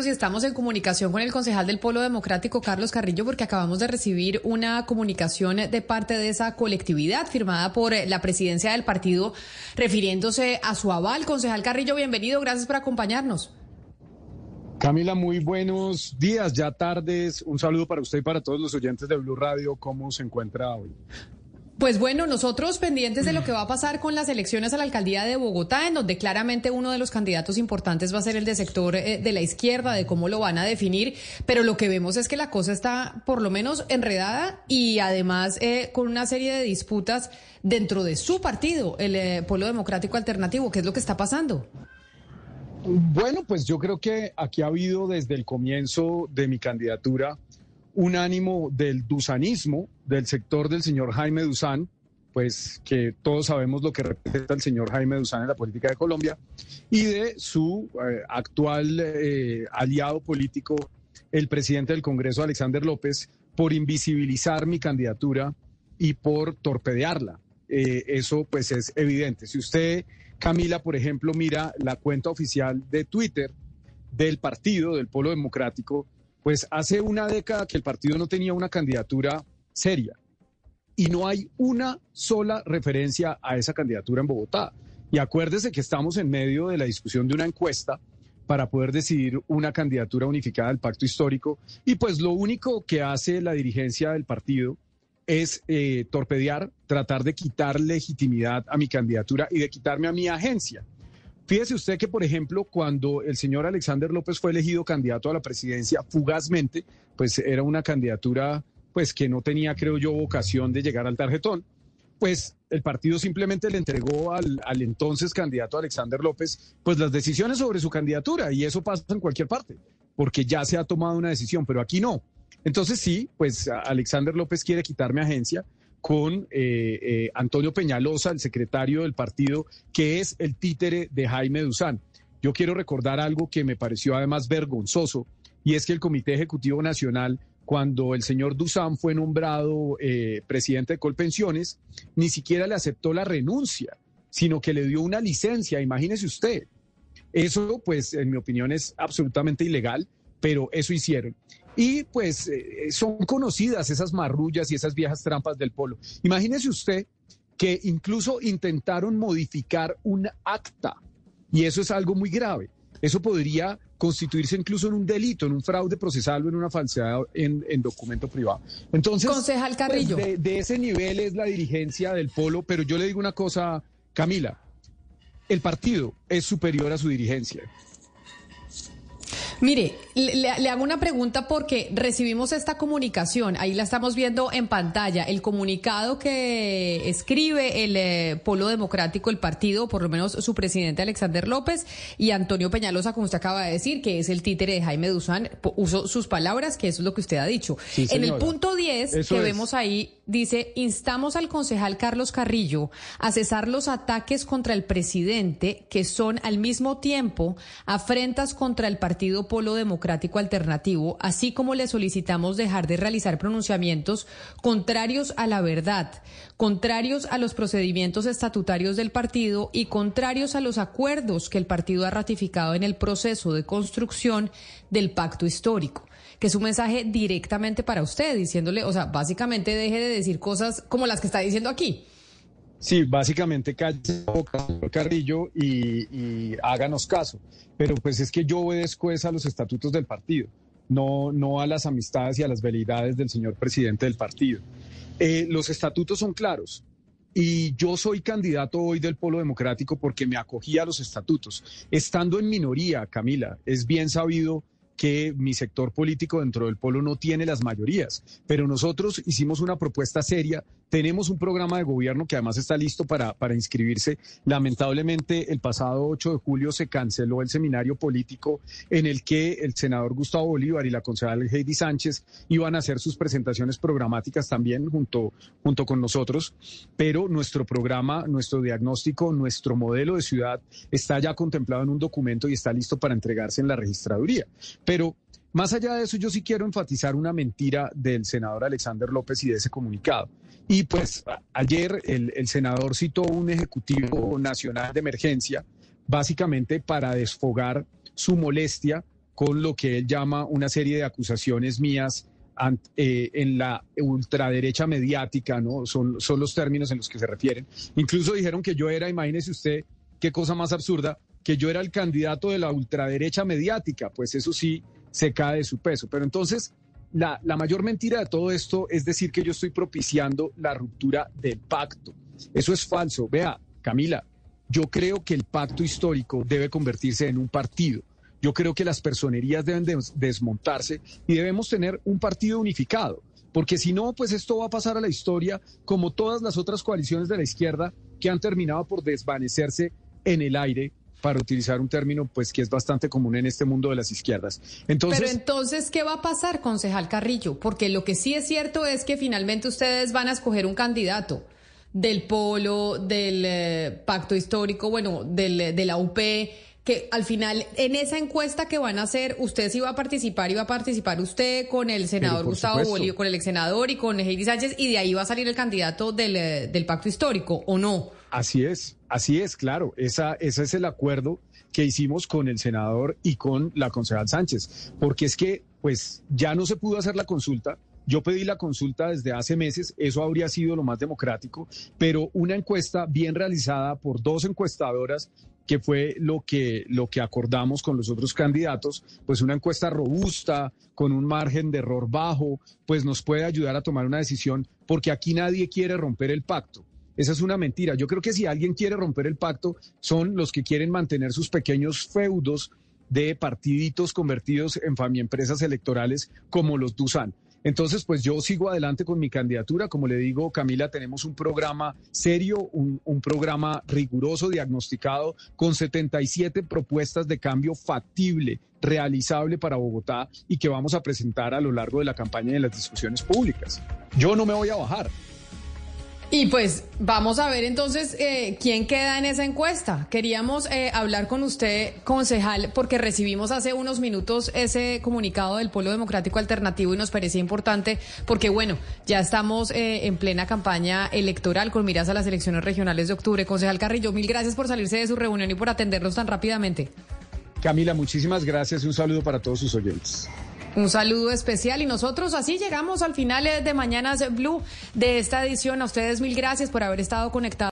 Si estamos en comunicación con el concejal del Polo Democrático, Carlos Carrillo, porque acabamos de recibir una comunicación de parte de esa colectividad firmada por eh, la presidencia del partido refiriéndose a su aval. Concejal Carrillo, bienvenido, gracias por acompañarnos. Camila, muy buenos días, ya tardes. Un saludo para usted y para todos los oyentes de Blue Radio. ¿Cómo se encuentra hoy? Pues bueno, nosotros pendientes de lo que va a pasar con las elecciones a la alcaldía de Bogotá, en donde claramente uno de los candidatos importantes va a ser el de sector eh, de la izquierda, de cómo lo van a definir, pero lo que vemos es que la cosa está por lo menos enredada y además eh, con una serie de disputas dentro de su partido, el eh, Polo Democrático Alternativo. ¿Qué es lo que está pasando? Bueno, pues yo creo que aquí ha habido desde el comienzo de mi candidatura un ánimo del dusanismo, del sector del señor Jaime Duzán, pues que todos sabemos lo que representa el señor Jaime Duzán en la política de Colombia, y de su eh, actual eh, aliado político, el presidente del Congreso, Alexander López, por invisibilizar mi candidatura y por torpedearla. Eh, eso pues es evidente. Si usted, Camila, por ejemplo, mira la cuenta oficial de Twitter del partido, del Polo Democrático, pues hace una década que el partido no tenía una candidatura seria y no hay una sola referencia a esa candidatura en Bogotá. Y acuérdese que estamos en medio de la discusión de una encuesta para poder decidir una candidatura unificada del pacto histórico. Y pues lo único que hace la dirigencia del partido es eh, torpedear, tratar de quitar legitimidad a mi candidatura y de quitarme a mi agencia. Fíjese usted que, por ejemplo, cuando el señor Alexander López fue elegido candidato a la presidencia fugazmente, pues era una candidatura pues que no tenía, creo yo, vocación de llegar al tarjetón, pues el partido simplemente le entregó al, entonces candidato Alexander López pues las decisiones sobre su candidatura y eso pasa en cualquier parte, porque ya se ha tomado una decisión, pero aquí no. Entonces sí, pues Alexander López quiere quitarme agencia, con eh, eh, Antonio Peñalosa, el secretario del partido, que es el títere de Jaime Duzán. Yo quiero recordar algo que me pareció además vergonzoso, y es que el Comité Ejecutivo Nacional, cuando el señor Duzán fue nombrado eh, presidente de Colpensiones, ni siquiera le aceptó la renuncia, sino que le dio una licencia, imagínese usted. Eso, pues, en mi opinión, es absolutamente ilegal, pero eso hicieron. Y pues eh, son conocidas esas marrullas y esas viejas trampas del polo. Imagínese usted que incluso intentaron modificar un acta y eso es algo muy grave. Eso podría constituirse incluso en un delito, en un fraude procesal o en una falsedad en, documento privado. Entonces, Concejal pues, Carrillo. de ese nivel es la dirigencia del polo, pero yo le digo una cosa, Camila, el partido es superior a su dirigencia. Mire, le, hago una pregunta porque recibimos esta comunicación, ahí la estamos viendo en pantalla, el comunicado que escribe el eh, Polo Democrático, el partido, por lo menos su presidente Alexander López y Antonio Peñalosa, como usted acaba de decir, que es el títere de Jaime Duzán, uso sus palabras, que eso es lo que usted ha dicho. en el punto 10 que vemos ahí, dice, instamos al concejal Carlos Carrillo a cesar los ataques contra el presidente que son al mismo tiempo afrentas contra el partido Polo Democrático Alternativo, así como le solicitamos dejar de realizar pronunciamientos contrarios a la verdad, contrarios a los procedimientos estatutarios del partido y contrarios a los acuerdos que el partido ha ratificado en el proceso de construcción del pacto histórico que es un mensaje directamente para usted, diciéndole, o sea, básicamente deje de decir cosas como las que está diciendo aquí. Sí, básicamente calle Carrillo, y, háganos caso. Pero pues es que yo obedezco a los estatutos del partido, no, no a las amistades y a las veleidades del señor presidente del partido. Eh, los estatutos son claros. Y yo soy candidato hoy del Polo Democrático porque me acogí a los estatutos. Estando en minoría, Camila, es bien sabido que mi sector político dentro del polo no tiene las mayorías, pero nosotros hicimos una propuesta seria, tenemos un programa de gobierno que además está listo para, para inscribirse. Lamentablemente, el pasado 8 de julio se canceló el seminario político en el que el senador Gustavo Bolívar y la concejal Heidi Sánchez iban a hacer sus presentaciones programáticas también junto, junto con nosotros, pero nuestro programa, nuestro diagnóstico, nuestro modelo de ciudad está ya contemplado en un documento y está listo para entregarse en la registraduría. Pero más allá de eso, yo sí quiero enfatizar una mentira del senador Alexander López y de ese comunicado. Y pues ayer el, senador citó un Ejecutivo Nacional de Emergencia, básicamente para desfogar su molestia con lo que él llama una serie de acusaciones mías eh, en la ultraderecha mediática, ¿no? Son, son los términos en los que se refieren. Incluso dijeron que yo era, imagínese usted, qué cosa más absurda, que yo era el candidato de la ultraderecha mediática, pues eso sí se cae de su peso. Pero entonces, la, la mayor mentira de todo esto es decir que yo estoy propiciando la ruptura del pacto. Eso es falso. Vea, Camila, yo creo que el pacto histórico debe convertirse en un partido. Yo creo que las personerías deben desmontarse y debemos tener un partido unificado, porque si no, pues esto va a pasar a la historia como todas las otras coaliciones de la izquierda que han terminado por desvanecerse en el aire para utilizar un término pues que es bastante común en este mundo de las izquierdas. Entonces, Pero entonces, ¿qué va a pasar, concejal Carrillo? Porque lo que sí es cierto es que finalmente ustedes van a escoger un candidato del polo, del eh, pacto histórico, bueno, del, de la UP que al final en esa encuesta que van a hacer, usted sí va a participar y va a participar usted con el senador Gustavo Bolívar, con el ex senador y con Heidi Sánchez y de ahí va a salir el candidato del, eh, del pacto histórico, ¿o no? Así es, así es, claro. Esa, ese es el acuerdo que hicimos con el senador y con la concejal Sánchez, porque es que pues ya no se pudo hacer la consulta, yo pedí la consulta desde hace meses, eso habría sido lo más democrático, pero una encuesta bien realizada por dos encuestadoras que fue lo que, lo que acordamos con los otros candidatos, pues una encuesta robusta, con un margen de error bajo, pues nos puede ayudar a tomar una decisión, porque aquí nadie quiere romper el pacto. Esa es una mentira. Yo creo que si alguien quiere romper el pacto, son los que quieren mantener sus pequeños feudos de partiditos convertidos en empresas electorales como los Dusan. Entonces, pues yo sigo adelante con mi candidatura. Como le digo, Camila, tenemos un programa serio, un, programa riguroso, diagnosticado, con 77 propuestas de cambio factible, realizable para Bogotá y que vamos a presentar a lo largo de la campaña y de las discusiones públicas. Yo no me voy a bajar. Y pues vamos a ver entonces eh, quién queda en esa encuesta. Queríamos eh, hablar con usted, concejal, porque recibimos hace unos minutos ese comunicado del Polo Democrático Alternativo y nos parecía importante porque, bueno, ya estamos eh, en plena campaña electoral con miras a las elecciones regionales de octubre. Concejal Carrillo, mil gracias por salirse de su reunión y por atendernos tan rápidamente. Camila, muchísimas gracias y un saludo para todos sus oyentes. Un saludo especial y nosotros así llegamos al final de Mañanas Blue de esta edición. A ustedes mil gracias por haber estado conectados.